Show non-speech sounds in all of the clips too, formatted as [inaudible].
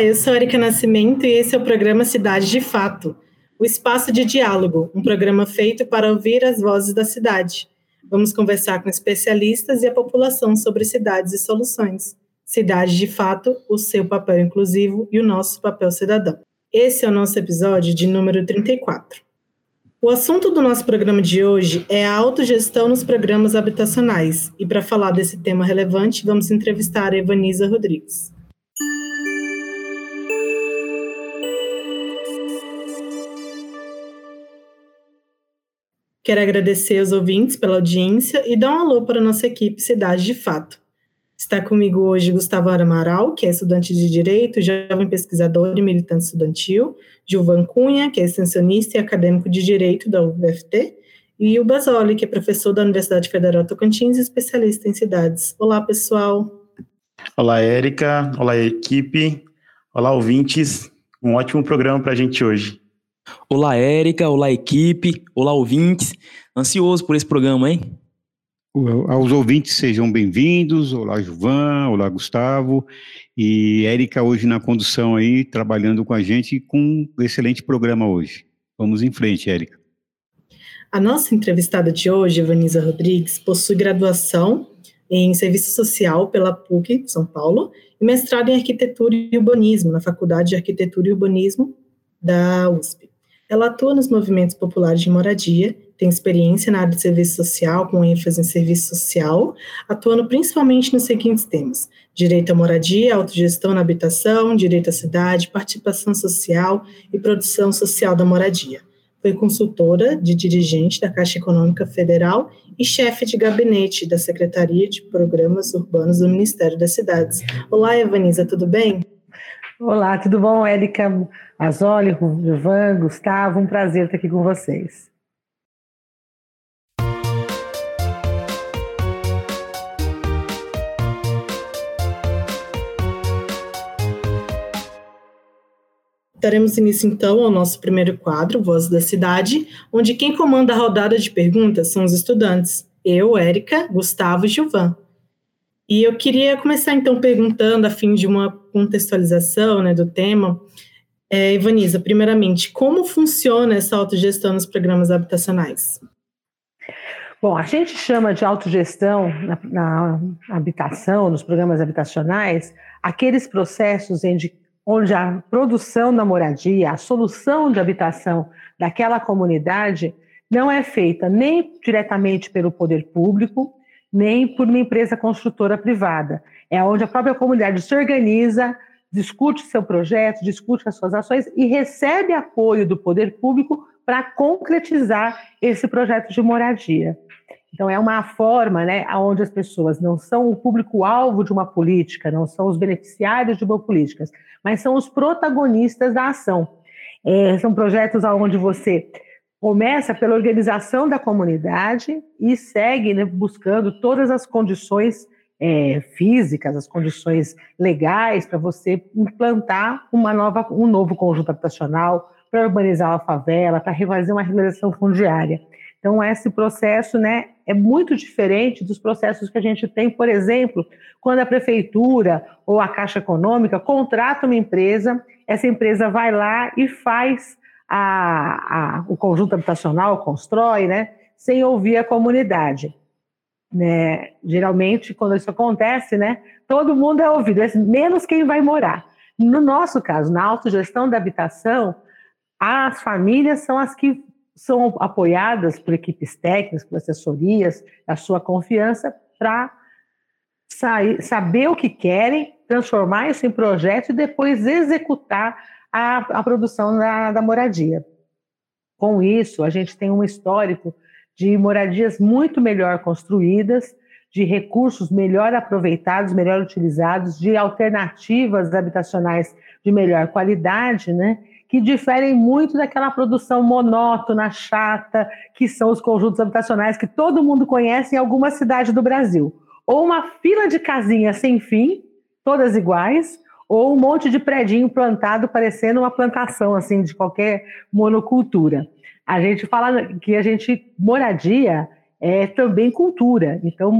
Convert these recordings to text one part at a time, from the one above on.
Olá, eu sou Erika Nascimento e esse é o programa Cidade de Fato, o espaço de diálogo, um programa feito para ouvir as vozes da cidade. Vamos conversar com especialistas e a população sobre cidades e soluções. Cidade de Fato, o seu papel inclusivo e o nosso papel cidadão. Esse é o nosso episódio de número 34. O assunto do nosso programa de hoje é a autogestão nos programas habitacionais, e para falar desse tema relevante, vamos entrevistar a Evanisa Rodrigues. Quero agradecer aos ouvintes pela audiência e dar um alô para a nossa equipe Cidade de Fato. Está comigo hoje Gustavo Amaral, que é estudante de Direito, jovem pesquisador e militante estudantil, Gilvan Cunha, que é extensionista e acadêmico de Direito da UFT, e o Basoli, que é professor da Universidade Federal Tocantins e especialista em cidades. Olá, pessoal. Olá, Érica. Olá, equipe. Olá, ouvintes. Um ótimo programa para a gente hoje. Olá, Érica. Olá, equipe. Olá, ouvintes. Ansioso por esse programa, hein? Aos ouvintes, sejam bem-vindos. Olá, Juvan. Olá, Gustavo. E Érica hoje na condução aí, trabalhando com a gente com um excelente programa hoje. Vamos em frente, Érica. A nossa entrevistada de hoje, Vanisa Rodrigues, possui graduação em Serviço Social pela PUC São Paulo e mestrado em Arquitetura e Urbanismo na Faculdade de Arquitetura e Urbanismo da USP. Ela atua nos movimentos populares de moradia, tem experiência na área de serviço social, com ênfase em serviço social, atuando principalmente nos seguintes temas: direito à moradia, autogestão na habitação, direito à cidade, participação social e produção social da moradia. Foi consultora de dirigente da Caixa Econômica Federal e chefe de gabinete da Secretaria de Programas Urbanos do Ministério das Cidades. Olá, Evanisa, tudo bem? Olá, tudo bom, Érica? Azoli, Gilvan, Gustavo, um prazer estar aqui com vocês. Daremos início então ao nosso primeiro quadro, Voz da Cidade, onde quem comanda a rodada de perguntas são os estudantes, eu, Érica, Gustavo e Gilvan. E eu queria começar então perguntando, a fim de uma contextualização né, do tema, é, primeiramente, como funciona essa autogestão nos programas habitacionais? Bom, a gente chama de autogestão na, na habitação, nos programas habitacionais, aqueles processos onde a produção da moradia, a solução de habitação daquela comunidade não é feita nem diretamente pelo poder público, nem por uma empresa construtora privada. É onde a própria comunidade se organiza, discute seu projeto, discute as suas ações e recebe apoio do poder público para concretizar esse projeto de moradia. Então, é uma forma né, onde as pessoas não são o público-alvo de uma política, não são os beneficiários de uma política, mas são os protagonistas da ação. É, são projetos onde você começa pela organização da comunidade e segue né, buscando todas as condições é, físicas, as condições legais para você implantar uma nova, um novo conjunto habitacional, para urbanizar a favela, para fazer uma regularização fundiária. Então, esse processo né, é muito diferente dos processos que a gente tem, por exemplo, quando a prefeitura ou a Caixa Econômica contrata uma empresa, essa empresa vai lá e faz a, a, o conjunto habitacional, constrói, né, sem ouvir a comunidade né? Geralmente, quando isso acontece, né, todo mundo é ouvido, menos quem vai morar. No nosso caso, na autogestão da habitação, as famílias são as que são apoiadas por equipes técnicas, por assessorias, a sua confiança para saber o que querem, transformar isso em projeto e depois executar a, a produção da, da moradia. Com isso, a gente tem um histórico de moradias muito melhor construídas, de recursos melhor aproveitados, melhor utilizados, de alternativas habitacionais de melhor qualidade, né, que diferem muito daquela produção monótona, chata, que são os conjuntos habitacionais que todo mundo conhece em alguma cidade do Brasil. Ou uma fila de casinhas sem fim, todas iguais, ou um monte de predinho plantado parecendo uma plantação assim de qualquer monocultura. A gente fala que a gente moradia é também cultura. Então,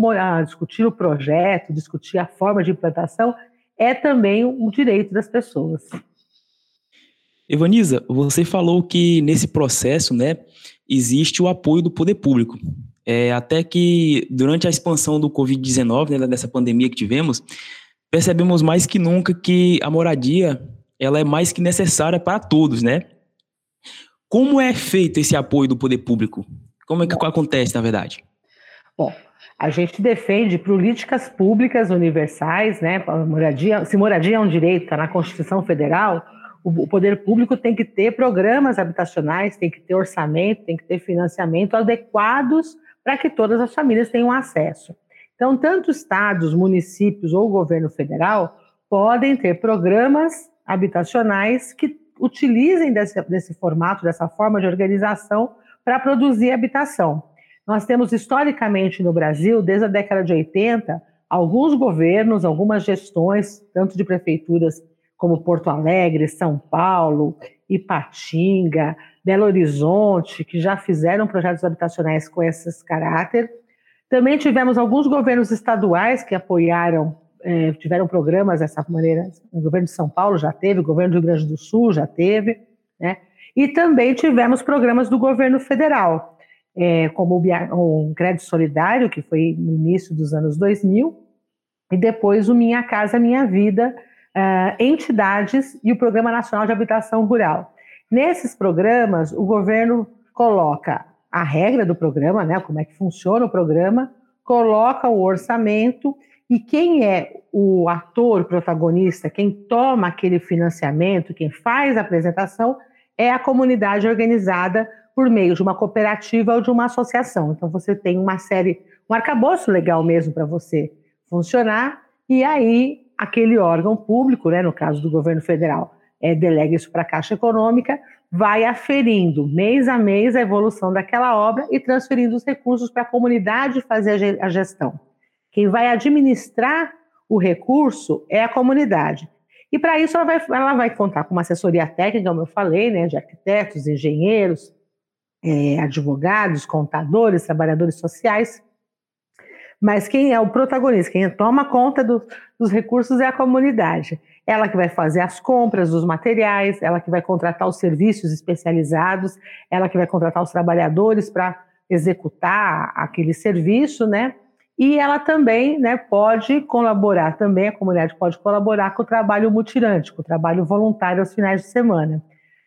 discutir o projeto, discutir a forma de implantação é também um direito das pessoas. Evaniza, você falou que nesse processo, né, existe o apoio do poder público. É, até que durante a expansão do Covid-19, né, dessa pandemia que tivemos, percebemos mais que nunca que a moradia ela é mais que necessária para todos, né? Como é feito esse apoio do poder público? Como é que Bom, acontece, na verdade? Bom, a gente defende políticas públicas universais, né? Moradia, se moradia é um direito, está na Constituição Federal, o poder público tem que ter programas habitacionais, tem que ter orçamento, tem que ter financiamento adequados para que todas as famílias tenham acesso. Então, tanto estados, municípios ou governo federal podem ter programas habitacionais que utilizem desse, desse formato, dessa forma de organização para produzir habitação. Nós temos historicamente no Brasil, desde a década de 80, alguns governos, algumas gestões, tanto de prefeituras como Porto Alegre, São Paulo, Ipatinga, Belo Horizonte, que já fizeram projetos habitacionais com esses caráter. Também tivemos alguns governos estaduais que apoiaram, é, tiveram programas dessa maneira. O governo de São Paulo já teve, o governo do Rio Grande do Sul já teve, né? E também tivemos programas do governo federal, é, como o, o Crédito Solidário, que foi no início dos anos 2000, e depois o Minha Casa Minha Vida, uh, entidades e o Programa Nacional de Habitação Rural. Nesses programas, o governo coloca a regra do programa, né, como é que funciona o programa, coloca o orçamento e quem é o ator protagonista, quem toma aquele financiamento, quem faz a apresentação, é a comunidade organizada por meio de uma cooperativa ou de uma associação. Então você tem uma série, um arcabouço legal mesmo para você funcionar, e aí aquele órgão público, né, no caso do governo federal, é, delega isso para a Caixa Econômica, vai aferindo mês a mês a evolução daquela obra e transferindo os recursos para a comunidade fazer a gestão. Quem vai administrar o recurso é a comunidade. E para isso ela vai, ela vai contar com uma assessoria técnica, como eu falei, né, de arquitetos, engenheiros, é, advogados, contadores, trabalhadores sociais, mas quem é o protagonista, quem toma conta do, dos recursos é a comunidade. Ela que vai fazer as compras dos materiais, ela que vai contratar os serviços especializados, ela que vai contratar os trabalhadores para executar aquele serviço, né? E ela também né, pode colaborar, também a comunidade pode colaborar com o trabalho mutirante, com o trabalho voluntário aos finais de semana.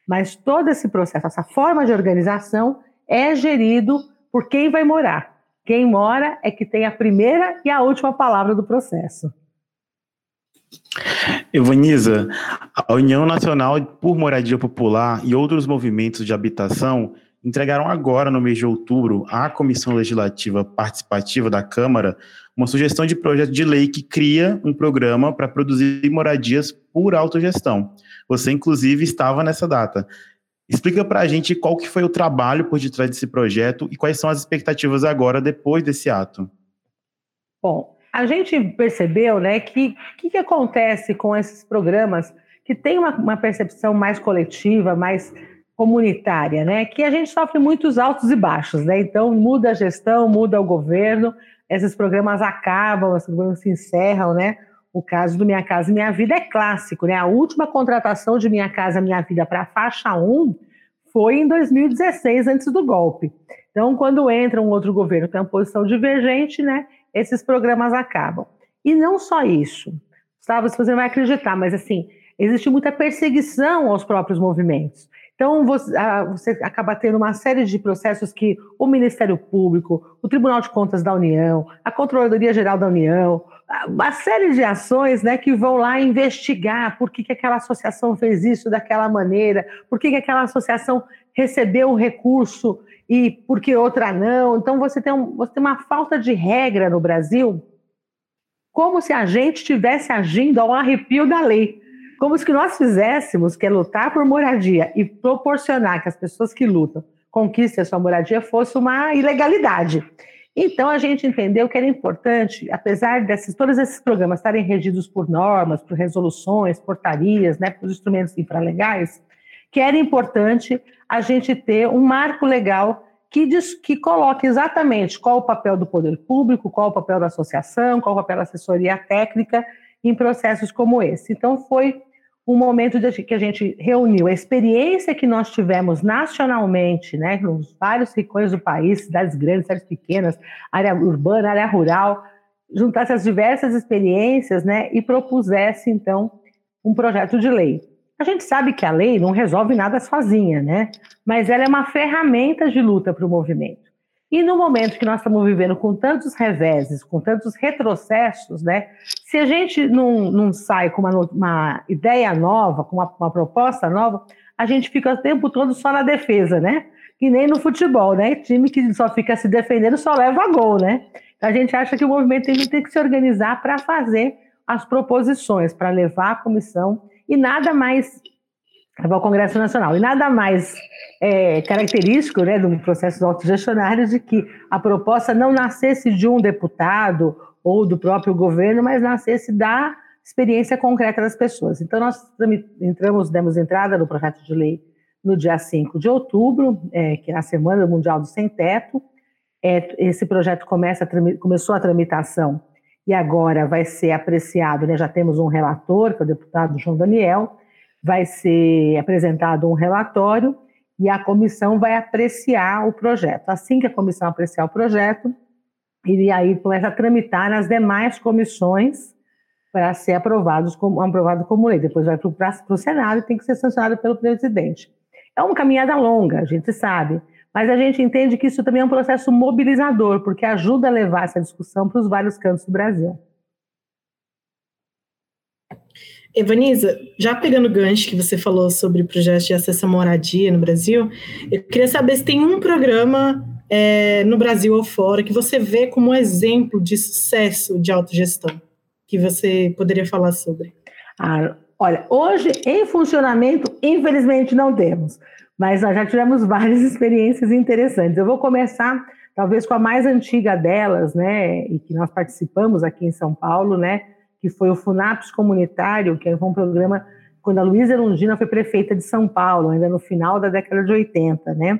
Mas todo esse processo, essa forma de organização é gerido por quem vai morar. Quem mora é que tem a primeira e a última palavra do processo. Evaniza, a União Nacional por Moradia Popular e outros movimentos de habitação entregaram agora, no mês de outubro, à Comissão Legislativa Participativa da Câmara uma sugestão de projeto de lei que cria um programa para produzir moradias por autogestão. Você, inclusive, estava nessa data. Explica para a gente qual que foi o trabalho por detrás desse projeto e quais são as expectativas agora, depois desse ato. Bom, a gente percebeu né, que o que, que, acontece com esses programas que tem uma, uma, percepção mais coletiva, mais comunitária, né? Que a gente sofre muitos altos e baixos, né? Então muda a gestão, muda o governo, esses programas acabam, esses programas se encerram, né? O caso do Minha Casa Minha Vida é clássico, né? A última contratação de Minha Casa Minha Vida para a faixa 1 foi em 2016, antes do golpe. Então, quando entra um outro governo que tem uma posição divergente, né, esses programas acabam. E não só isso. Gustavo, você não vai acreditar, mas assim, existe muita perseguição aos próprios movimentos. Então, você, você, acaba tendo uma série de processos que o Ministério Público, o Tribunal de Contas da União, a Controladoria Geral da União, uma série de ações né, que vão lá investigar por que, que aquela associação fez isso daquela maneira, por que, que aquela associação recebeu um recurso e por que outra não. Então, você tem, um, você tem uma falta de regra no Brasil, como se a gente estivesse agindo ao arrepio da lei como se nós fizéssemos, que é lutar por moradia e proporcionar que as pessoas que lutam conquistem a sua moradia, fosse uma ilegalidade. Então, a gente entendeu que era importante, apesar desses todos esses programas estarem regidos por normas, por resoluções, portarias, né, por instrumentos infralegais, que era importante a gente ter um marco legal que, diz, que coloque exatamente qual o papel do poder público, qual o papel da associação, qual o papel da assessoria técnica em processos como esse. Então, foi um momento de, que a gente reuniu a experiência que nós tivemos nacionalmente, né, nos vários rincões do país, cidades grandes, cidades pequenas, área urbana, área rural, juntasse as diversas experiências, né, e propusesse então um projeto de lei. A gente sabe que a lei não resolve nada sozinha, né, mas ela é uma ferramenta de luta para o movimento. E no momento que nós estamos vivendo com tantos reveses, com tantos retrocessos, né? Se a gente não, não sai com uma, uma ideia nova, com uma, uma, proposta nova, a gente fica o tempo todo só na defesa, né? Que nem no futebol, né? Time que só fica se defendendo só leva gol, né? A gente acha que o movimento tem, tem que se organizar para fazer as proposições, para levar a comissão, e nada mais levar ao Congresso Nacional. E nada mais é, característico né, de um processo autogestionário de que a proposta não nascesse de um deputado ou do próprio governo, mas nascesse da experiência concreta das pessoas. Então, nós entramos, demos entrada no projeto de lei no dia 5 de outubro, é, que é a Semana Mundial do Sem Teto. É, esse projeto começa começou a tramitação e agora vai ser apreciado, né, já temos um relator, que é o deputado João Daniel, vai ser apresentado um relatório e a comissão vai apreciar o projeto. Assim que a comissão apreciar o projeto, ele aí começa a tramitar nas demais comissões para ser aprovados como, aprovado como lei. Depois vai para o Senado e tem que ser sancionado pelo presidente. É uma caminhada longa, a gente sabe, mas a gente entende que isso também é um processo mobilizador, porque ajuda a levar essa discussão para os vários cantos do Brasil. Evaniza, já pegando o gancho que você falou sobre projetos de acesso à moradia no Brasil, eu queria saber se tem um programa é, no Brasil ou fora que você vê como um exemplo de sucesso de autogestão, que você poderia falar sobre. Ah, olha, hoje em funcionamento, infelizmente não temos, mas nós já tivemos [laughs] várias experiências interessantes. Eu vou começar talvez com a mais antiga delas, né, e que nós participamos aqui em São Paulo, né, que foi o FUNAPS Comunitário, que foi um programa quando a Luísa Longina foi prefeita de São Paulo, ainda no final da década de 80, né?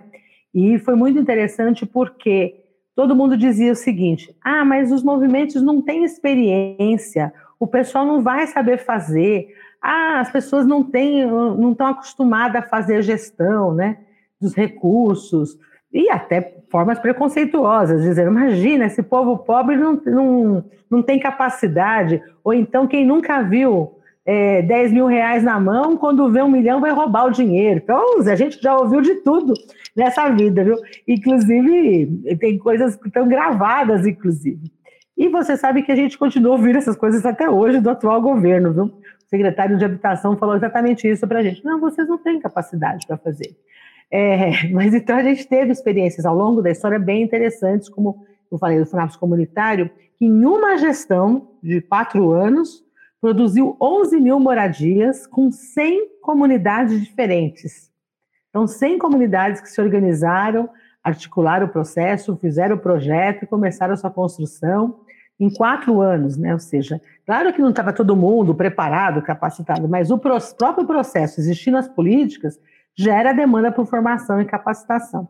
E foi muito interessante porque todo mundo dizia o seguinte: ah, mas os movimentos não têm experiência, o pessoal não vai saber fazer, ah, as pessoas não têm, não estão acostumadas a fazer gestão, né? Dos recursos, e até formas preconceituosas, dizendo, imagina, esse povo pobre não, não, não tem capacidade, ou então quem nunca viu é, 10 mil reais na mão, quando vê um milhão vai roubar o dinheiro. Então, a gente já ouviu de tudo nessa vida, viu? Inclusive, tem coisas que estão gravadas, inclusive. E você sabe que a gente continua ouvindo essas coisas até hoje do atual governo, viu? Secretário de Habitação falou exatamente isso para a gente. Não, vocês não têm capacidade para fazer. É, [laughs] mas então a gente teve experiências ao longo da história bem interessantes, como eu falei do FUNAPS comunitário, que em uma gestão de quatro anos produziu 11 mil moradias com 100 comunidades diferentes. Então, 100 comunidades que se organizaram, articularam o processo, fizeram o projeto e começaram a sua construção em quatro anos, né? Ou seja, claro que não estava todo mundo preparado, capacitado, mas o próprio processo, existindo as políticas, gera demanda por formação e capacitação.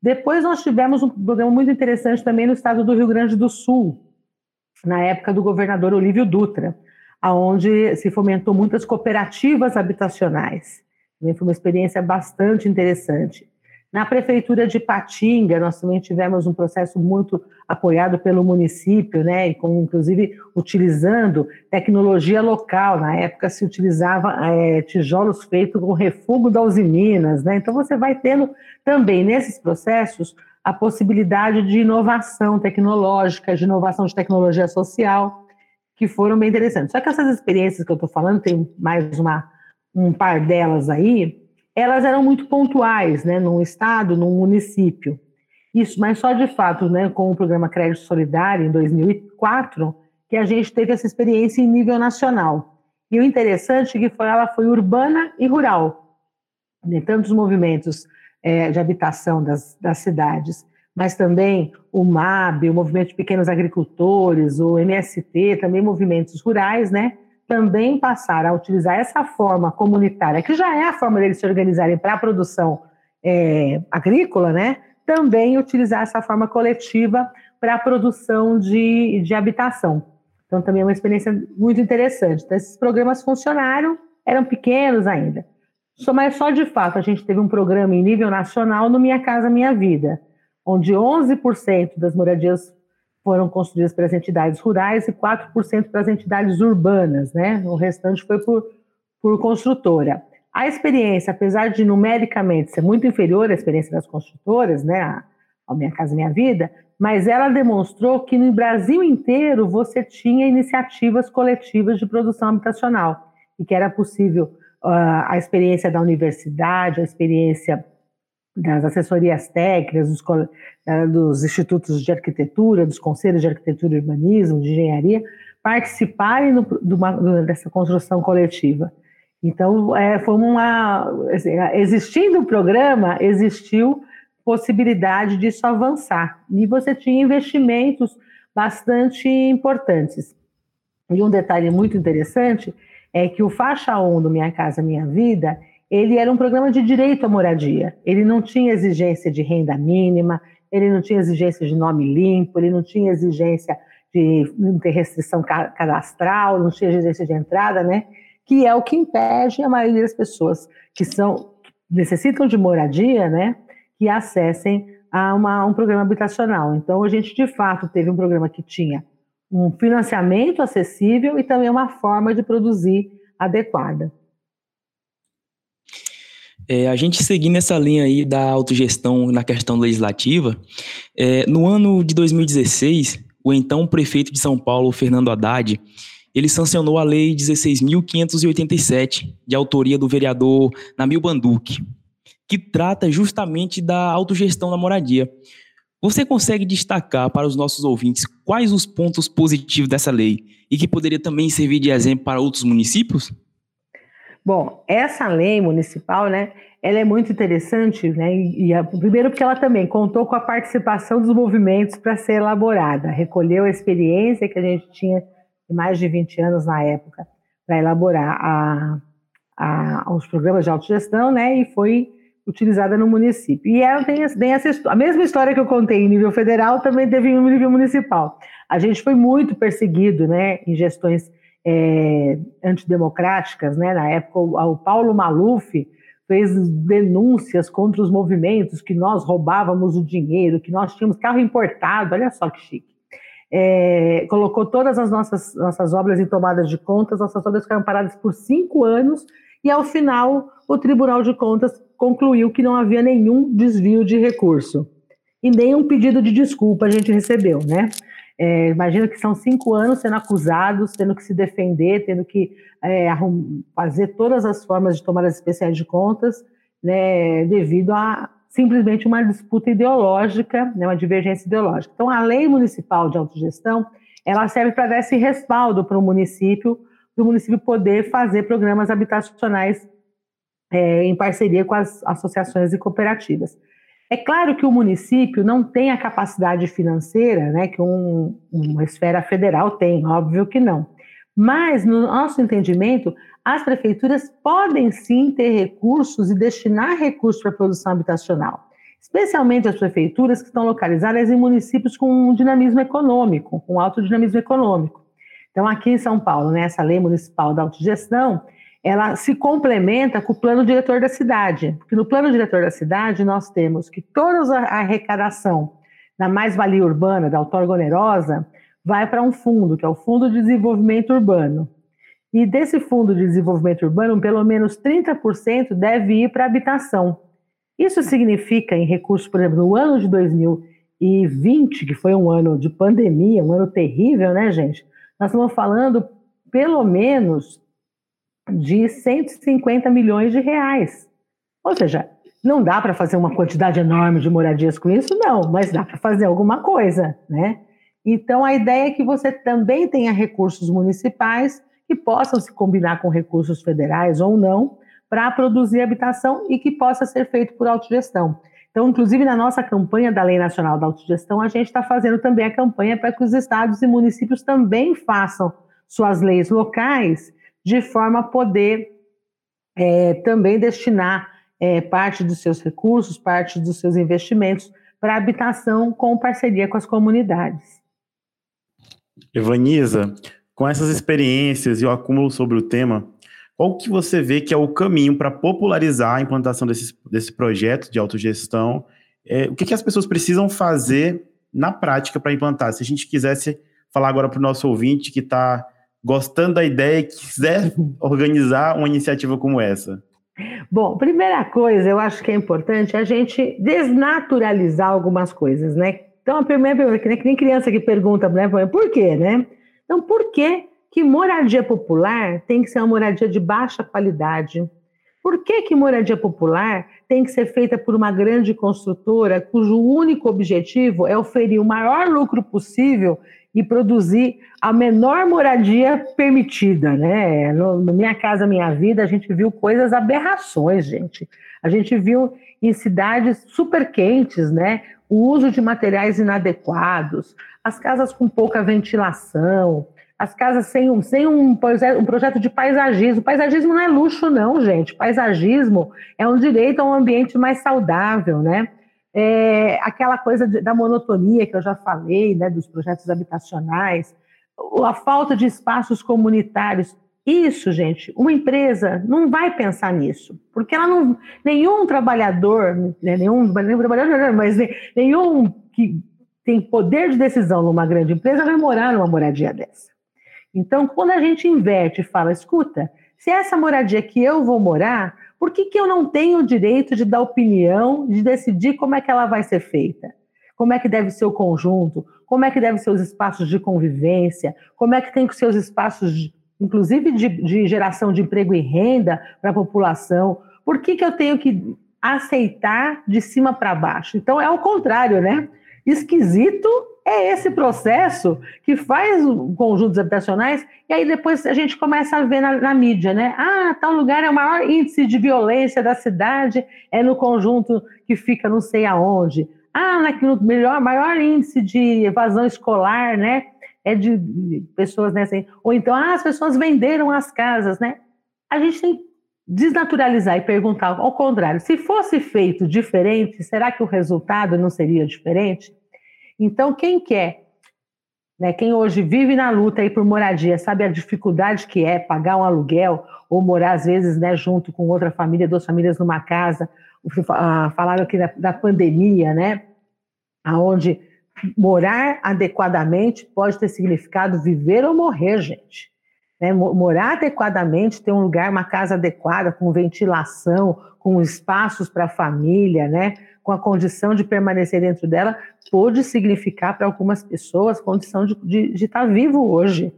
Depois nós tivemos um programa muito interessante também no estado do Rio Grande do Sul, na época do governador Olívio Dutra, aonde se fomentou muitas cooperativas habitacionais. Também foi uma experiência bastante interessante. Na prefeitura de Patinga, nós também tivemos um processo muito apoiado pelo município, né, e com, inclusive utilizando tecnologia local. Na época se utilizava é, tijolos feitos com refúgio das usiminas, né. Então você vai tendo também nesses processos a possibilidade de inovação tecnológica, de inovação de tecnologia social, que foram bem interessantes. Só que essas experiências que eu estou falando, tem mais uma, um par delas aí, elas eram muito pontuais, né, num estado, num município. Isso, mas só de fato, né, com o programa Crédito Solidário em 2004, que a gente teve essa experiência em nível nacional. E o interessante é que foi, ela foi urbana e rural, né? tantos movimentos é, de habitação das, das cidades, mas também o MAB, o Movimento de Pequenos Agricultores, o MST, também movimentos rurais, né? Também passaram a utilizar essa forma comunitária, que já é a forma deles se organizarem para a produção é, agrícola, né? Também utilizar essa forma coletiva para a produção de, de habitação. Então, também é uma experiência muito interessante. Então, esses programas funcionaram, eram pequenos ainda. Só, mas só de fato a gente teve um programa em nível nacional no Minha Casa Minha Vida, onde 11% das moradias foram construídas pelas entidades rurais e 4% para as entidades urbanas, né? O restante foi por, por construtora. A experiência, apesar de numericamente ser muito inferior à experiência das construtoras, né, a Minha Casa Minha Vida, mas ela demonstrou que no Brasil inteiro você tinha iniciativas coletivas de produção habitacional e que era possível uh, a experiência da universidade, a experiência das assessorias técnicas, dos, uh, dos, institutos de arquitetura, dos conselhos de arquitetura e urbanismo, de engenharia, participarem do, do, dessa construção coletiva. Então, é, foi uma. Assim, existindo o programa, existiu possibilidade disso avançar. E você tinha investimentos bastante importantes. E um detalhe muito interessante é que o Faixa 1 do Minha Casa Minha Vida, ele era um programa de direito à moradia. Ele não tinha exigência de renda mínima, ele não tinha exigência de nome limpo, ele não tinha exigência de não ter restrição cadastral, não tinha exigência de entrada, né? que é o que impede a maioria das pessoas que são que necessitam de moradia, né, que acessem a uma, um programa habitacional. Então, a gente de fato teve um programa que tinha um financiamento acessível e também uma forma de produzir adequada. É, a gente seguindo essa linha aí da autogestão na questão legislativa, é, no ano de 2016, o então prefeito de São Paulo, Fernando Haddad, ele sancionou a Lei 16.587, de autoria do vereador Namil Banduque, que trata justamente da autogestão da moradia. Você consegue destacar para os nossos ouvintes quais os pontos positivos dessa lei e que poderia também servir de exemplo para outros municípios? Bom, essa lei municipal, né, ela é muito interessante, né, e, a, primeiro porque ela também contou com a participação dos movimentos para ser elaborada, recolheu a experiência que a gente tinha mais de 20 anos na época, para elaborar a, a, os programas de autogestão, né, e foi utilizada no município. E ela tem, tem essa, a mesma história que eu contei em nível federal, também teve em nível municipal. A gente foi muito perseguido, né, em gestões é, antidemocráticas, né, na época o, o Paulo Maluf fez denúncias contra os movimentos que nós roubávamos o dinheiro, que nós tínhamos carro importado, olha só que chique é, colocou todas as nossas, nossas obras em tomadas de contas, nossas obras ficaram paradas por cinco anos, e ao final o Tribunal de Contas concluiu que não havia nenhum desvio de recurso. E nenhum pedido de desculpa a gente recebeu, né? É, imagina que são cinco anos sendo acusados, tendo que se defender, tendo que é, fazer todas as formas de tomadas especiais de contas, né, devido a, simplesmente uma disputa ideológica, né, uma divergência ideológica. Então, a lei municipal de autogestão, ela serve para dar esse respaldo para o município, para o município poder fazer programas habitacionais é, em parceria com as associações e cooperativas. É claro que o município não tem a capacidade financeira né, que um, uma esfera federal tem, óbvio que não. Mas, no nosso entendimento, as prefeituras podem sim ter recursos e destinar recursos para a produção habitacional, especialmente as prefeituras que estão localizadas em municípios com um dinamismo econômico, com alto dinamismo econômico. Então, aqui em São Paulo, né, essa lei municipal da autogestão, ela se complementa com o plano diretor da cidade, porque no plano diretor da cidade nós temos que toda a arrecadação da mais-valia urbana, da outorga onerosa, vai para um fundo, que é o Fundo de Desenvolvimento Urbano. E desse fundo de desenvolvimento urbano, pelo menos 30% deve ir para habitação. Isso significa, em recursos, por exemplo, no ano de 2020, que foi um ano de pandemia, um ano terrível, né, gente? Nós estamos falando, pelo menos, de 150 milhões de reais. Ou seja, não dá para fazer uma quantidade enorme de moradias com isso, não, mas dá para fazer alguma coisa, né? Então, a ideia é que você também tenha recursos municipais que possam se combinar com recursos federais ou não para produzir habitação e que possa ser feito por autogestão. Então, inclusive na nossa campanha da Lei Nacional da Autogestão, a gente está fazendo também a campanha para que os estados e municípios também façam suas leis locais de forma a poder é, também destinar é, parte dos seus recursos, parte dos seus investimentos para habitação com parceria com as comunidades. Evaniza, com essas experiências e o acúmulo sobre o tema, qual que você vê que é o caminho para popularizar a implantação desse, desse projeto de autogestão? É, o que, que as pessoas precisam fazer na prática para implantar? Se a gente quisesse falar agora para o nosso ouvinte que está gostando da ideia e quiser [laughs] organizar uma iniciativa como essa. Bom, primeira coisa, eu acho que é importante a gente desnaturalizar algumas coisas, né? Então, a primeira pergunta, que nem criança que pergunta, né, por quê, né? Então, por que, que moradia popular tem que ser uma moradia de baixa qualidade? Por que, que moradia popular tem que ser feita por uma grande construtora cujo único objetivo é oferir o maior lucro possível e produzir a menor moradia permitida, né? No, no, Minha Casa Minha Vida, a gente viu coisas aberrações, gente. A gente viu em cidades super quentes, né? O uso de materiais inadequados, as casas com pouca ventilação, as casas sem um, sem um, um projeto de paisagismo. Paisagismo não é luxo, não, gente. Paisagismo é um direito a um ambiente mais saudável, né? É, aquela coisa da monotonia que eu já falei, né, dos projetos habitacionais, a falta de espaços comunitários. Isso, gente, uma empresa não vai pensar nisso, porque ela não, nenhum trabalhador, né, nenhum, nenhum trabalhador, mas nenhum que tem poder de decisão numa grande empresa vai morar numa moradia dessa. Então, quando a gente inverte e fala, escuta, se essa moradia que eu vou morar, por que, que eu não tenho o direito de dar opinião, de decidir como é que ela vai ser feita? Como é que deve ser o conjunto? Como é que devem ser os espaços de convivência? Como é que tem que ser os espaços, de, inclusive de, de geração de emprego e renda para a população? Por que, que eu tenho que aceitar de cima para baixo? Então é o contrário, né? Esquisito é esse processo que faz conjuntos habitacionais e aí depois a gente começa a ver na, na, mídia, né? Ah, tal lugar é o maior índice de violência da cidade, é no conjunto que fica não sei aonde. Ah, no melhor, maior índice de evasão escolar, né? É de, pessoas, né? Assim, ou então, ah, as pessoas venderam as casas, né? A gente tem desnaturalizar e perguntar ao contrário, se fosse feito diferente, será que o resultado não seria diferente? Então, quem quer, né, quem hoje vive na luta aí por moradia, sabe a dificuldade que é pagar um aluguel ou morar, às vezes, né, junto com outra família, duas famílias numa casa. Ah, falaram aqui da, da pandemia, né? Onde morar adequadamente pode ter significado viver ou morrer, gente. Né? Morar adequadamente, ter um lugar, uma casa adequada, com ventilação, com espaços para a família, né? Com a condição de permanecer dentro dela, pode significar para algumas pessoas condição de, de, de estar tá vivo hoje.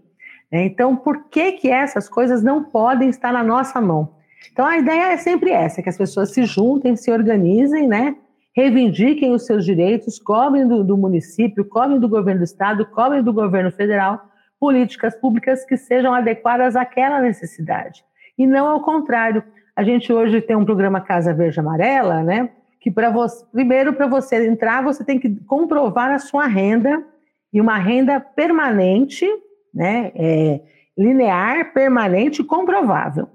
Né? Então, por que, que essas coisas não podem estar na nossa mão? Então, a ideia é sempre essa, que as pessoas se juntem, se organizem, né? reivindiquem os seus direitos, cobrem do, do município, cobrem do governo do estado, cobrem do governo federal, políticas públicas que sejam adequadas àquela necessidade. E não ao contrário. A gente hoje tem um programa Casa Verde Amarela, né? Que para você, primeiro para você entrar, você tem que comprovar a sua renda e uma renda permanente, né, é, linear, permanente, comprovável.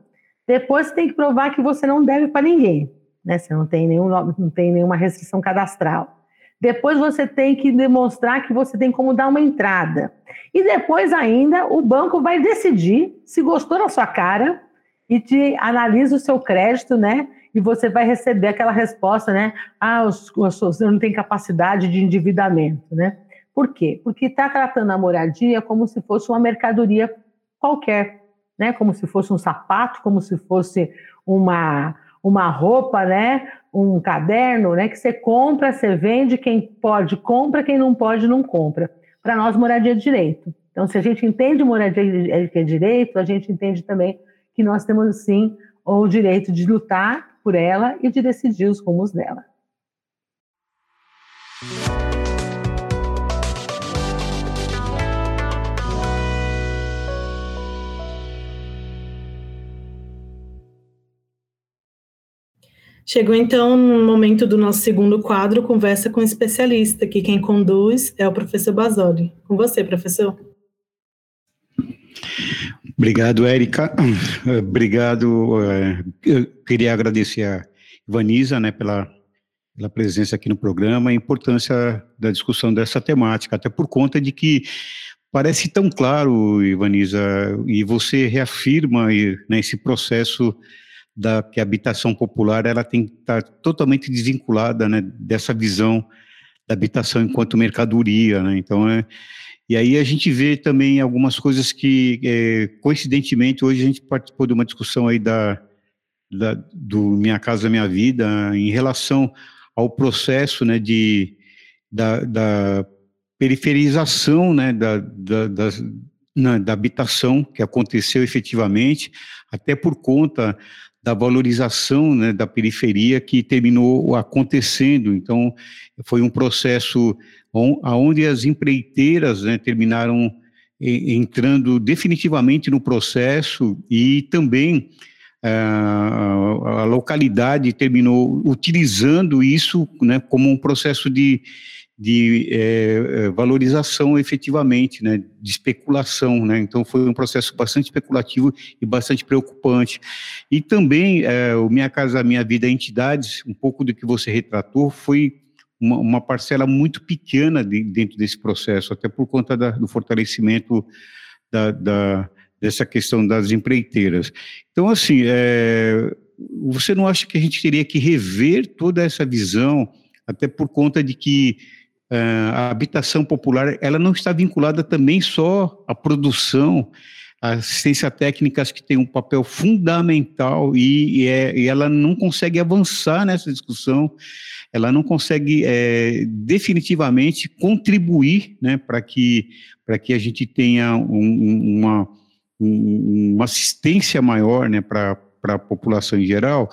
Depois você tem que provar que você não deve para ninguém, né? Você não tem nenhum não tem nenhuma restrição cadastral. Depois você tem que demonstrar que você tem como dar uma entrada. E depois ainda o banco vai decidir se gostou da sua cara e te analisa o seu crédito, né? E você vai receber aquela resposta, né? Ah, você não tem capacidade de endividamento, né? Por quê? Porque está tratando a moradia como se fosse uma mercadoria qualquer, né? Como se fosse um sapato, como se fosse uma, uma roupa, né? Um caderno, né? Que você compra, você vende, quem pode compra, quem não pode não compra. Para nós, moradia é direito. Então, se a gente entende moradia que é direito, a gente entende também que nós temos sim o direito de lutar por ela e de decidir os rumos dela. Chegou então no momento do nosso segundo quadro, Conversa com Especialista, que quem conduz é o professor Basoli. Com você, professor. Obrigado, Érica. Obrigado. Eh, eu queria agradecer a Vanisa né, pela, pela presença aqui no programa, a importância da discussão dessa temática, até por conta de que parece tão claro, Ivanisa, e você reafirma né, esse processo da que a habitação popular ela tem que estar totalmente desvinculada né, dessa visão da habitação enquanto mercadoria, né? Então é e aí a gente vê também algumas coisas que é, coincidentemente hoje a gente participou de uma discussão aí da, da do Minha Casa Minha Vida em relação ao processo né de da, da periferização né da, da, da, na, da habitação que aconteceu efetivamente até por conta da valorização né, da periferia que terminou acontecendo. Então, foi um processo onde as empreiteiras né, terminaram entrando definitivamente no processo e também a, localidade terminou utilizando isso né, como um processo de de é, valorização efetivamente, né, de especulação, né, então foi um processo bastante especulativo e bastante preocupante. E também é, o Minha Casa Minha Vida Entidades, um pouco do que você retratou, foi uma, uma parcela muito pequena de, dentro desse processo, até por conta da, do fortalecimento da, da, dessa questão das empreiteiras. Então, assim, é, você não acha que a gente teria que rever toda essa visão, até por conta de que a habitação popular ela não está vinculada também só à produção, à assistência técnicas que tem um papel fundamental e, e, é, e ela não consegue avançar nessa discussão, ela não consegue é, definitivamente contribuir né, para que, que a gente tenha um, uma, um, uma assistência maior né, para para a população em geral,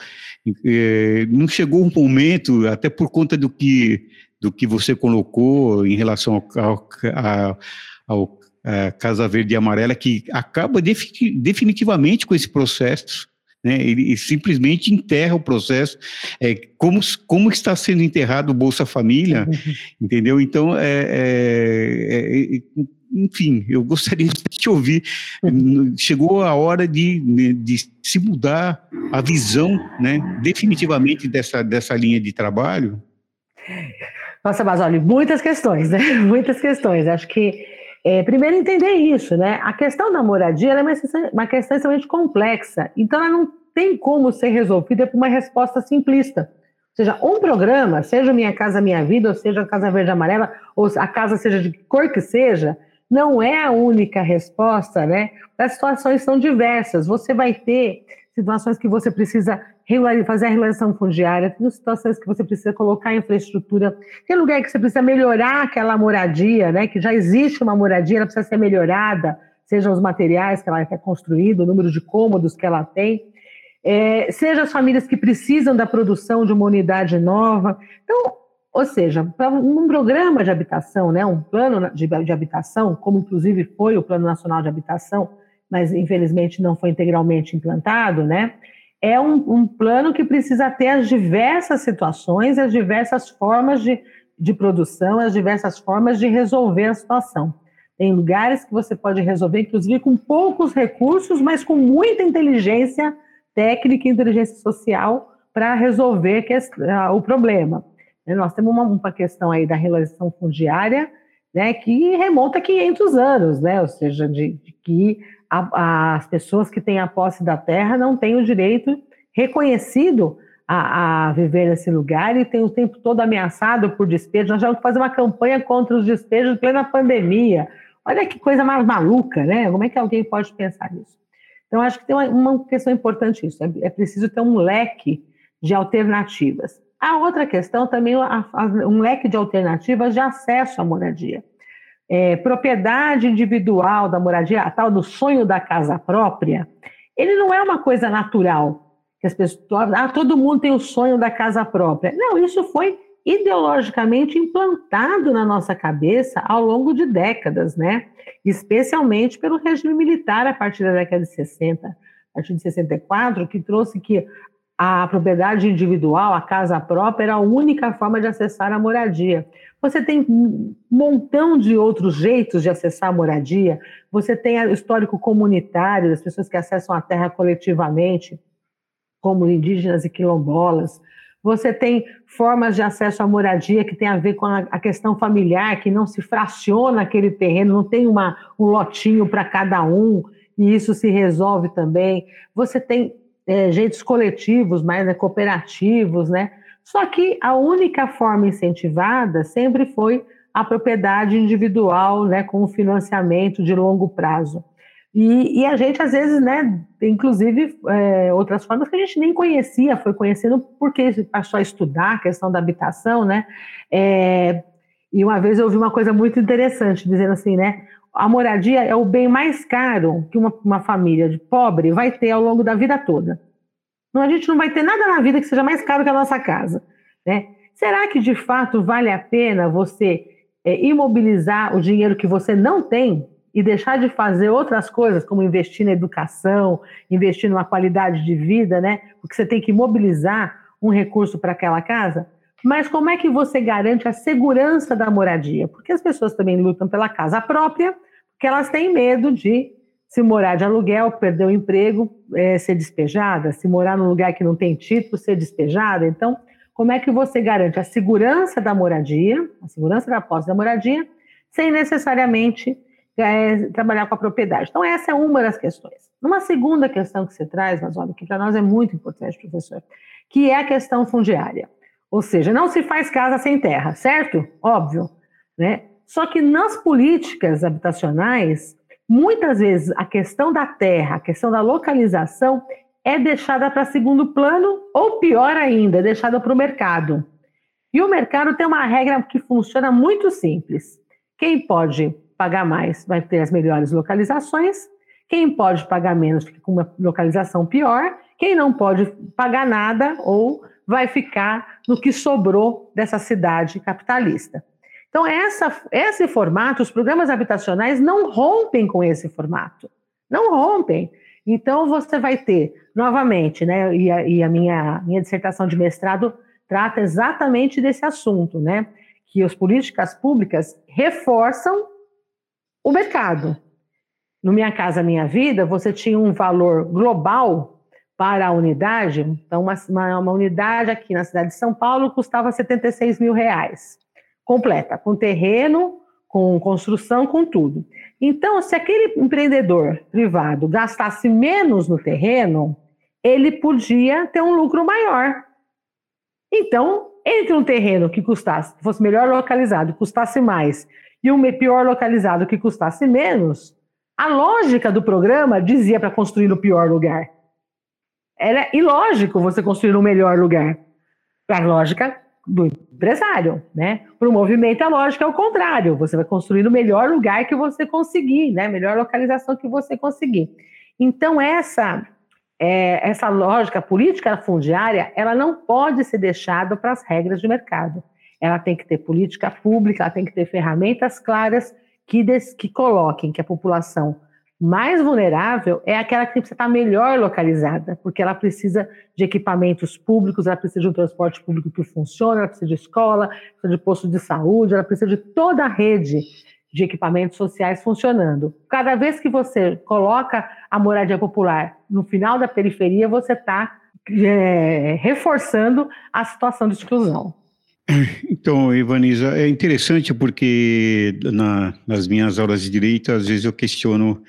é, não chegou um momento, até por conta do que do que você colocou em relação ao, ao, ao, é, Casa Verde e Amarela, que acaba definitivamente com esse processo. Né, ele simplesmente enterra o processo, é, como, como está sendo enterrado o Bolsa Família, uhum. entendeu? Então, é, é, é, enfim, eu gostaria de te ouvir. Uhum. Chegou a hora de, de, de, se mudar a visão, né, definitivamente dessa, dessa linha de trabalho? Nossa, mas olha, muitas questões, né? [laughs] Muitas questões. Acho que é, primeiro entender isso, né? A questão da moradia é uma, uma questão extremamente complexa. Então, ela não tem como ser resolvida por uma resposta simplista. Ou seja, um programa, seja Minha Casa Minha Vida, ou seja a Casa Verde Amarela, ou a casa seja de cor que seja, não é a única resposta, né? As situações são diversas. Você vai ter situações que você precisa fazer a regularização fundiária, tem situações que você precisa colocar infraestrutura, tem lugar que você precisa melhorar aquela moradia, né, que já existe uma moradia, ela precisa ser melhorada, sejam os materiais que ela quer construir, o número de cômodos que ela tem, é, seja as famílias que precisam da produção de uma unidade nova. Então, ou seja, um programa de habitação, né, um plano de, de habitação, como inclusive foi o Plano Nacional de Habitação, mas infelizmente não foi integralmente implantado, né? É um, um, plano que precisa ter as diversas situações, as diversas formas de, de produção, as diversas formas de resolver a situação. Tem lugares que você pode resolver, inclusive com poucos recursos, mas com muita inteligência técnica e inteligência social para resolver o problema. Nós temos uma, uma questão aí da relação fundiária, né, que remonta a 500 anos, né, ou seja, de, de que a, as pessoas que têm a posse da terra não têm o direito reconhecido a, a, viver nesse lugar e tem o tempo todo ameaçado por despejo. Nós já fazer uma campanha contra os despejos em plena pandemia. Olha que coisa mais maluca, né? Como é que alguém pode pensar nisso? Então, acho que tem uma, uma questão importante isso. É, é, preciso ter um leque de alternativas. A outra questão também é um leque de alternativas de acesso à moradia é, propriedade individual da moradia, a tal do sonho da casa própria, ele não é uma coisa natural. Que as pessoas, ah, todo mundo tem o sonho da casa própria. Não, isso foi ideologicamente implantado na nossa cabeça ao longo de décadas, né? Especialmente pelo regime militar a partir da década de 60, a partir de 64, que trouxe que a propriedade individual, a casa própria, era a única forma de acessar a moradia. Você tem um montão de outros jeitos de acessar a moradia. Você tem o histórico comunitário, das pessoas que acessam a terra coletivamente, como indígenas e quilombolas. Você tem formas de acesso à moradia que tem a ver com a, questão familiar, que não se fraciona aquele terreno, não tem uma, um lotinho para cada um, e isso se resolve também. Você tem é, jeitos coletivos, mais né, cooperativos, né? Só que a única forma incentivada sempre foi a propriedade individual, né, com financiamento de longo prazo. E, e, a gente, às vezes, né, inclusive é, outras formas que a gente nem conhecia, foi conhecendo porque passou a estudar a questão da habitação, né? É, e uma vez eu ouvi uma coisa muito interessante, dizendo assim, né? A moradia é o bem mais caro que uma, uma família de pobre vai ter ao longo da vida toda. Não, a gente não vai ter nada na vida que seja mais caro que a nossa casa, né? Será que de fato vale a pena você é, imobilizar o dinheiro que você não tem e deixar de fazer outras coisas, como investir na educação, investir numa qualidade de vida, né? Porque você tem que mobilizar um recurso para aquela casa. Mas como é que você garante a segurança da moradia? Porque as pessoas também lutam pela casa própria, porque elas têm medo de, se morar de aluguel, perder o emprego, é, ser despejada, se morar num lugar que não tem título, ser despejada. Então, como é que você garante a segurança da moradia, a segurança da posse da moradia, sem necessariamente é, trabalhar com a propriedade. Então, essa é uma das questões. Uma segunda questão que você traz, mas olha, que para nós é muito importante, professor, que é a questão fundiária. Ou seja, não se faz casa sem terra, certo? Óbvio. Né? Só que nas políticas habitacionais, muitas vezes a questão da terra, a questão da localização é deixada para segundo plano, ou pior ainda, é deixada para o mercado. E o mercado tem uma regra que funciona muito simples. Quem pode pagar mais vai ter as melhores localizações. Quem pode pagar menos fica com uma localização pior. Quem não pode pagar nada ou vai ficar no que sobrou dessa cidade capitalista. Então, essa, esse formato, os programas habitacionais não rompem com esse formato. Não rompem. Então, você vai ter, novamente, né, e a, e a minha, minha dissertação de mestrado trata exatamente desse assunto, né, que as políticas públicas reforçam o mercado. No Minha Casa Minha Vida, você tinha um valor global para a unidade. Então, uma, uma, uma unidade aqui na cidade de São Paulo custava 76 mil reais, completa, com terreno, com construção, com tudo. Então, se aquele empreendedor privado gastasse menos no terreno, ele podia ter um lucro maior. Então, entre um terreno que custasse, fosse melhor localizado, custasse mais, e um pior localizado que custasse menos, a lógica do programa dizia para construir no pior lugar. Era ilógico você construir no melhor lugar. A lógica do empresário, né? Para o movimento, a lógica é o contrário. Você vai construir no melhor lugar que você conseguir, né? Melhor localização que você conseguir. Então, essa é, essa lógica política fundiária, ela não pode ser deixada para as regras de mercado ela tem que ter política pública, ela tem que ter ferramentas claras que, des, que coloquem que a população mais vulnerável é aquela que precisa estar melhor localizada, porque ela precisa de equipamentos públicos, ela precisa de um transporte público que funcione, ela precisa de escola, precisa de posto de saúde, ela precisa de toda a rede de equipamentos sociais funcionando. Cada vez que você coloca a moradia popular no final da periferia, você está é, reforçando a situação de exclusão. Então, Ivaniza, é interessante porque na, nas minhas aulas de direito, às vezes eu questiono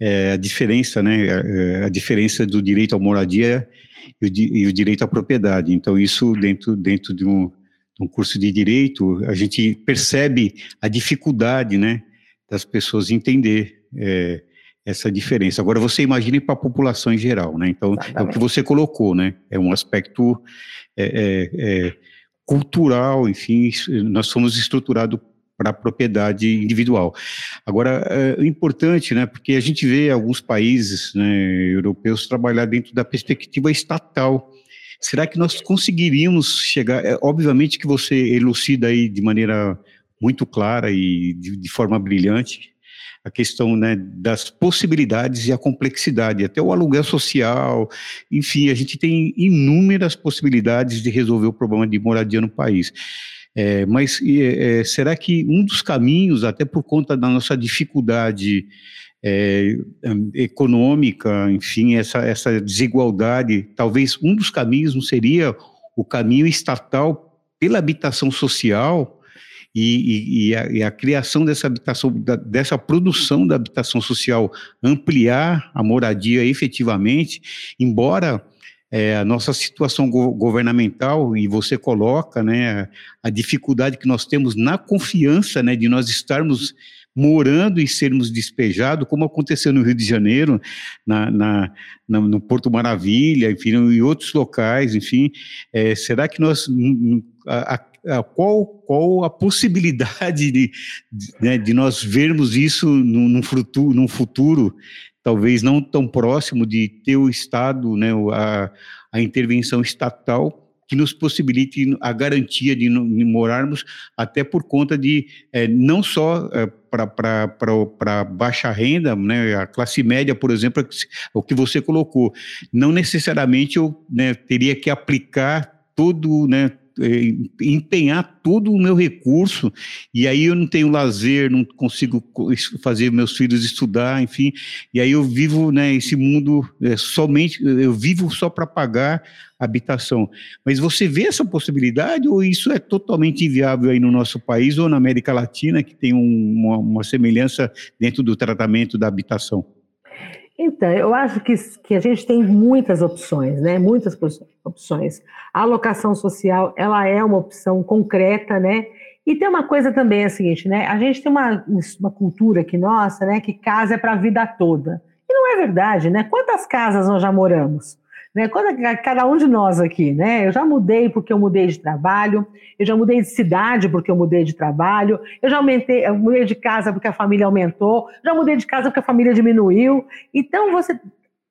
é, a diferença, né, a, é, a, diferença do direito à moradia e o, e o, direito à propriedade. Então, isso dentro, dentro de, um, de um curso de direito, a gente percebe a dificuldade, né, das pessoas entender é, essa diferença. Agora, você imagine para a população em geral, né, então, Exatamente. é o que você colocou, né, é um aspecto... É, é, é cultural, enfim, nós somos estruturados para a propriedade individual. Agora, é importante, né, porque a gente vê alguns países né, europeus trabalhar dentro da perspectiva estatal. Será que nós conseguiríamos chegar? É, obviamente que você elucida aí de maneira muito clara e de, de forma brilhante, a questão né, das possibilidades e a complexidade, até o aluguel social, enfim, a gente tem inúmeras possibilidades de resolver o problema de moradia no país. É, mas é, será que um dos caminhos, até por conta da nossa dificuldade é, econômica, enfim, essa, essa desigualdade, talvez um dos caminhos não seria o caminho estatal pela habitação social e, e, a, e a, criação dessa habitação, da, dessa produção da habitação social, ampliar a moradia efetivamente, embora é, a nossa situação go governamental, e você coloca né, a dificuldade que nós temos na confiança né, de nós estarmos morando e sermos despejados, como aconteceu no Rio de Janeiro, na, na, na no Porto Maravilha, enfim, em outros locais, enfim, é, será que nós a, a, qual, qual a possibilidade de, de, né, de nós vermos isso num, num, futuro, num futuro talvez não tão próximo de ter o Estado, né, a, a intervenção estatal que nos possibilite a garantia de, morarmos, até por conta de é, não só é, para baixa renda, né, a classe média, por exemplo, é o que você colocou, não necessariamente eu né, teria que aplicar todo, né, é, empenhar todo o meu recurso e aí eu não tenho lazer, não consigo fazer meus filhos estudar, enfim, e aí eu vivo né, esse mundo é, somente, eu vivo só para pagar habitação. Mas você vê essa possibilidade ou isso é totalmente inviável aí no nosso país ou na América Latina que tem um, uma, uma semelhança dentro do tratamento da habitação? Então, eu acho que, que a gente tem muitas opções, né? Muitas opções. A alocação social, ela é uma opção concreta, né? E tem uma coisa também, é a seguinte, né? A gente tem uma, uma cultura aqui nossa, né? Que casa é para a vida toda. E não é verdade, né? Quantas casas nós já moramos? Né? Quando, cada um de nós aqui, né? Eu já mudei porque eu mudei de trabalho, eu já mudei de cidade porque eu mudei de trabalho, eu já aumentei, eu mudei de casa porque a família aumentou, já mudei de casa porque a família diminuiu. Então você,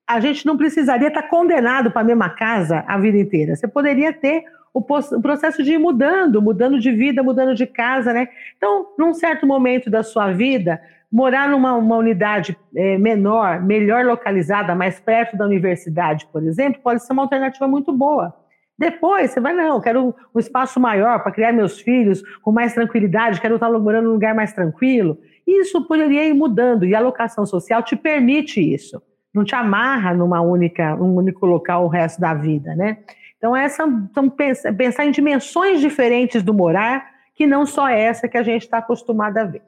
a gente não precisaria estar condenado para a mesma casa a vida inteira. Você poderia ter o processo de ir mudando, mudando de vida, mudando de casa, né? Então, num certo momento da sua vida, morar numa unidade é, menor, melhor localizada, mais perto da universidade, por exemplo, pode ser uma alternativa muito boa. Depois você vai, não, quero um espaço maior para criar meus filhos com mais tranquilidade, quero estar morando num lugar mais tranquilo. Isso poderia ir mudando e a locação social te permite isso. Não te amarra numa única, um único local o resto da vida, né? Então, essa, então pensar em dimensões diferentes do morar, que não só essa que a gente está acostumado a ver.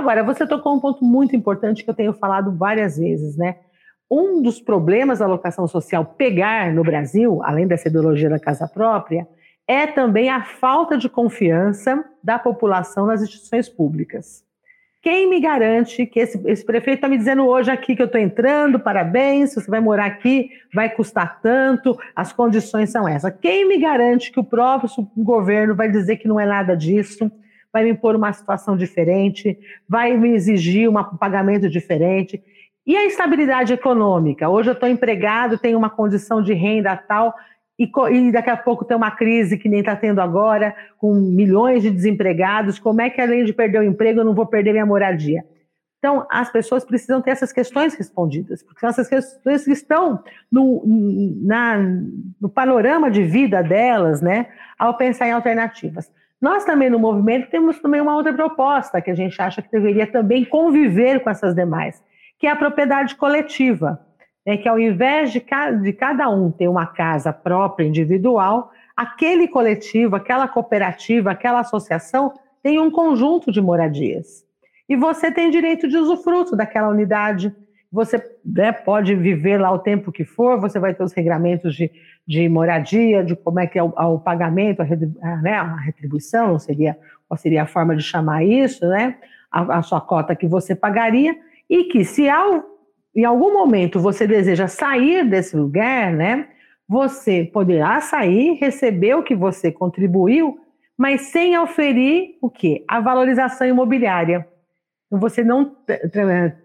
Agora, você tocou um ponto muito importante que eu tenho falado várias vezes, né? Um dos problemas da locação social pegar no Brasil, além dessa ideologia da casa própria, é também a falta de confiança da população nas instituições públicas. Quem me garante que esse, esse prefeito está me dizendo hoje aqui que eu estou entrando, parabéns, você vai morar aqui, vai custar tanto, as condições são essas. Quem me garante que o próprio governo vai dizer que não é nada disso? Vai me impor uma situação diferente, vai me exigir um pagamento diferente. E a estabilidade econômica? Hoje eu estou empregado, tenho uma condição de renda tal, e, e daqui a pouco tem uma crise que nem está tendo agora, com milhões de desempregados. Como é que, além de perder o emprego, eu não vou perder minha moradia? Então, as pessoas precisam ter essas questões respondidas, porque são essas questões que estão no, na, no panorama de vida delas, né, ao pensar em alternativas. Nós também no movimento temos também uma outra proposta que a gente acha que deveria também conviver com essas demais, que é a propriedade coletiva, né, que ao invés de, ca de cada um ter uma casa própria, individual, aquele coletivo, aquela cooperativa, aquela associação tem um conjunto de moradias. E você tem direito de usufruto daquela unidade, você né, pode viver lá o tempo que for, você vai ter os regramentos de, de moradia, de como é que é o, o pagamento, a, né, a, retribuição, seria, qual seria a forma de chamar isso, né? A, a sua cota que você pagaria, e que se ao, em algum momento você deseja sair desse lugar, né? Você poderá sair, receber o que você contribuiu, mas sem oferir o quê? A valorização imobiliária. Então, você não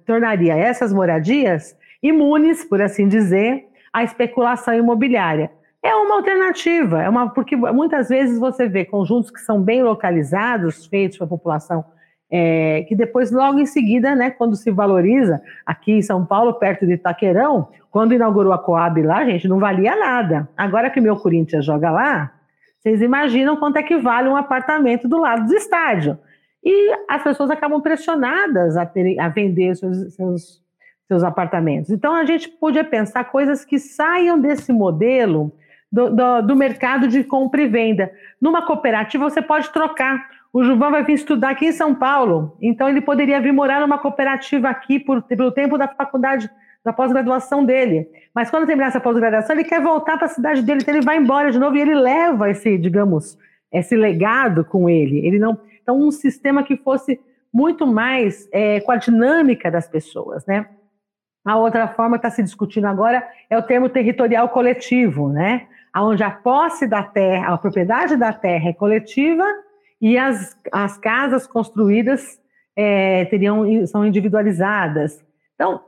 tornaria essas moradias imunes, por assim dizer, à especulação imobiliária. É uma alternativa, é uma, porque muitas vezes você vê conjuntos que são bem localizados, feitos para a população é, que depois, logo em seguida, né, quando se valoriza, aqui em São Paulo, perto de Itaquerão, quando inaugurou a Coab lá, gente, não valia nada. Agora que o meu Corinthians joga lá, vocês imaginam quanto é que vale um apartamento do lado do estádio. E as pessoas acabam pressionadas a, ter, a vender seus, seus, seus apartamentos. Então, a gente podia pensar coisas que saiam desse modelo do, do, do mercado de compra e venda. Numa cooperativa, você pode trocar o Juvan vai vir estudar aqui em São Paulo, então ele poderia vir morar numa cooperativa aqui por, pelo tempo da faculdade, da pós-graduação dele. Mas quando terminar essa pós-graduação, ele quer voltar para a cidade dele, então ele vai embora de novo e ele leva esse, digamos, esse legado com ele. Ele não, então um sistema que fosse muito mais é, com a dinâmica das pessoas, né? A outra forma que está se discutindo agora é o termo territorial coletivo, né? Onde a posse da terra, a propriedade da terra é coletiva e as, as casas construídas é, teriam, são individualizadas. Então,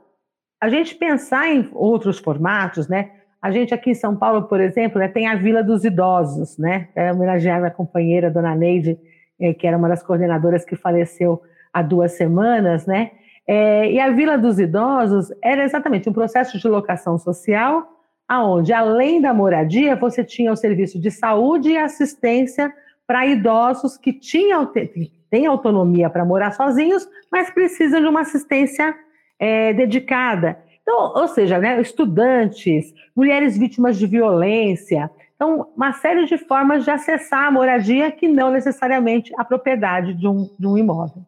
a gente pensar em outros formatos, né? A gente aqui em São Paulo, por exemplo, né, tem a Vila dos Idosos, né? É homenagear minha companheira, dona Neide, é, que era uma das coordenadoras que faleceu há duas semanas, né? É, e a Vila dos Idosos era exatamente um processo de locação social, aonde, além da moradia, você tinha o serviço de saúde e assistência para idosos que tinham, têm autonomia para morar sozinhos, mas precisam de uma assistência é, dedicada. Então, ou seja, né, estudantes, mulheres vítimas de violência. Então, uma série de formas de acessar a moradia que não necessariamente a propriedade de um, de um imóvel.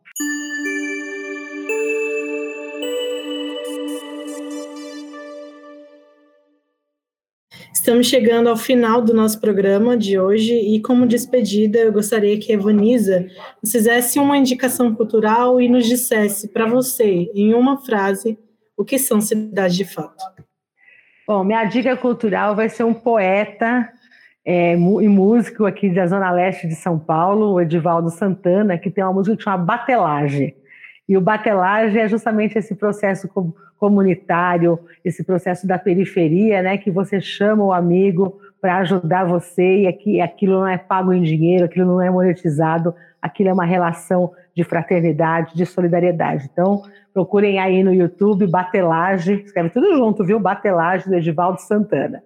Estamos chegando ao final do nosso programa de hoje e, como despedida, eu gostaria que a Evaniza nos fizesse uma indicação cultural e nos dissesse para você, em uma frase, o que são cidades de fato. Bom, minha dica cultural vai ser um poeta é, e músico aqui da Zona Leste de São Paulo, o Edivaldo Santana, que tem uma música que chama Batelagem. E o batelagem é justamente esse processo comunitário, esse processo da periferia, né, que você chama o amigo para ajudar você e aqui, aquilo não é pago em dinheiro, aquilo não é monetizado, aquilo é uma relação de fraternidade, de solidariedade. Então, procurem aí no YouTube Batelagem, escreve tudo junto, viu? Batelagem do Edivaldo Santana.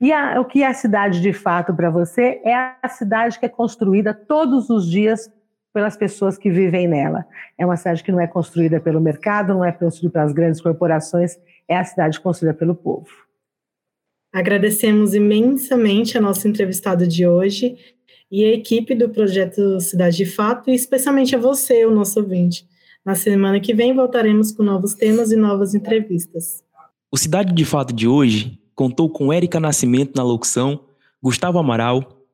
E a, o que é a cidade de fato para você? É a cidade que é construída todos os dias pelas pessoas que vivem nela. É uma cidade que não é construída pelo mercado, não é construída pelas grandes corporações, é a cidade construída pelo povo. Agradecemos imensamente a nossa entrevistada de hoje e a equipe do projeto Cidade de Fato, e especialmente a você, o nosso ouvinte. Na semana que vem voltaremos com novos temas e novas entrevistas. O Cidade de Fato de hoje contou com Érica Nascimento na locução, Gustavo Amaral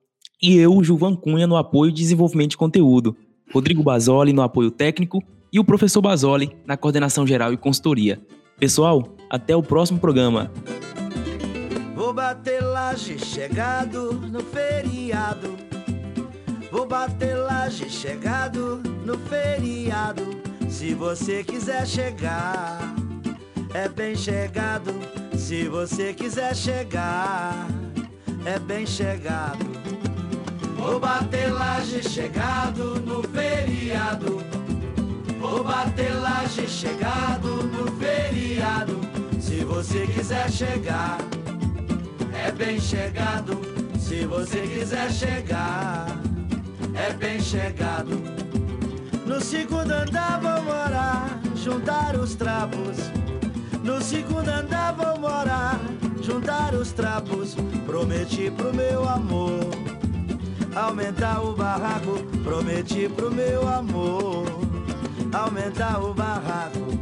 e eu, Juvan Cunha, no apoio e desenvolvimento de conteúdo. Rodrigo Basoli no apoio técnico e o professor Basoli na coordenação geral e consultoria. Pessoal, até o próximo programa. Vou bater laje chegado no feriado. Vou bater laje chegado no feriado. Se você quiser chegar, é bem chegado. Se você quiser chegar, é bem chegado. Vou bater laje chegado no feriado. Vou bater laje chegado no feriado. Se você quiser chegar, é bem chegado. Se você quiser chegar, é bem chegado. No segundo andar vou morar, juntar os trapos. No segundo andar vou morar, juntar os trapos. Prometi pro meu amor aumentar o barraco. Prometi pro meu amor aumentar o barraco.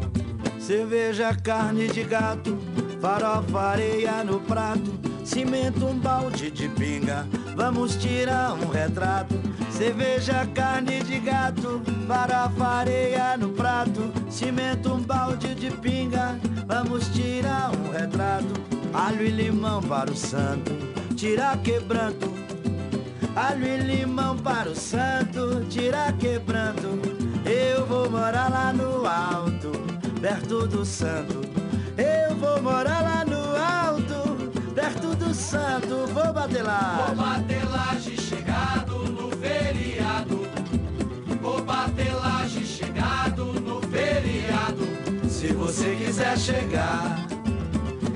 Cerveja, carne de gato, farofa, areia no prato. Cimento, um balde de pinga, vamos tirar um retrato. Cerveja, carne de gato, farofa, areia no prato. Cimento, um balde de pinga, vamos tirar um retrato. Alho e limão para o santo, tira quebranto. Alho e limão para o santo, tira quebranto. Eu vou morar lá no alto, perto do santo. Eu vou morar lá no alto, perto do santo. Vou bater lá. Vou bater de chegado no feriado. Vou bater de chegado no feriado. Se você quiser chegar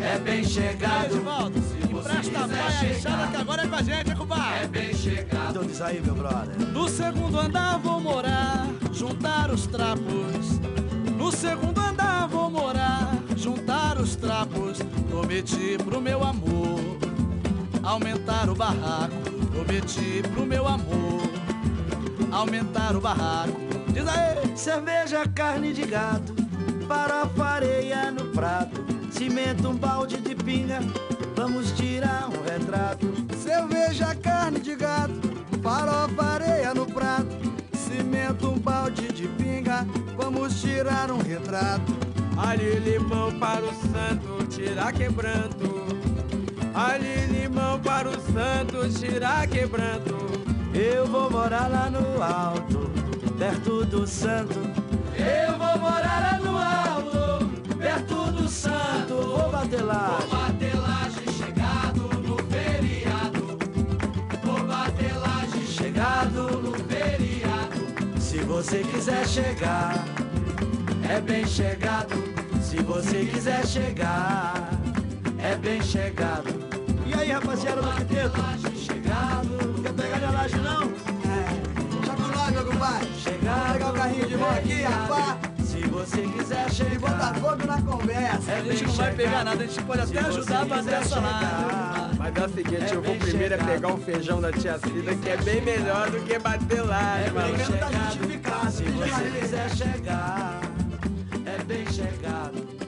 é bem chegado. Edivaldo, empresta a paia inchada que agora é com a gente, compadre. É bem chegado. Então diz aí, meu brother. No segundo andar vou morar, juntar os trapos. No segundo andar vou morar, juntar os trapos. Prometi pro meu amor aumentar o barraco. Prometi pro meu amor aumentar o barraco. Diz aí! Cerveja, carne de gato, farofa, areia no prato, cimento, um balde de pinga. Vamos tirar um retrato. Cerveja, carne de gato, farofa, areia no prato, cimento, um balde de pinga. Vamos tirar um retrato. Ali limão para o santo, tirar quebranto. Ali limão para o santo, tirar quebranto. Eu vou morar lá no alto, perto do santo. Eu vou morar lá no alto, santo. Vou bater. Vou bater laje chegado no feriado. Vou bater laje chegado no feriado. Se você quiser chegar, é bem chegado. Se você quiser chegar, é bem chegado. E aí, rapaziada, quinteto? Chegado. Quer pegar minha laje, não? É. Já com nós, meu compadre. Chegado. Vamos pegar o carrinho de mão aqui, rapaz. Se você quiser chegar. E botar fogo na conversa. É a gente não vai pegar nada, a gente pode até ajudar a fazer essa laje. Mas é o seguinte, eu vou primeiro é pegar um feijão da tia Cida, que é bem melhor do que bater laje, É mano. chegado. Se você quiser chegar, é bem chegado.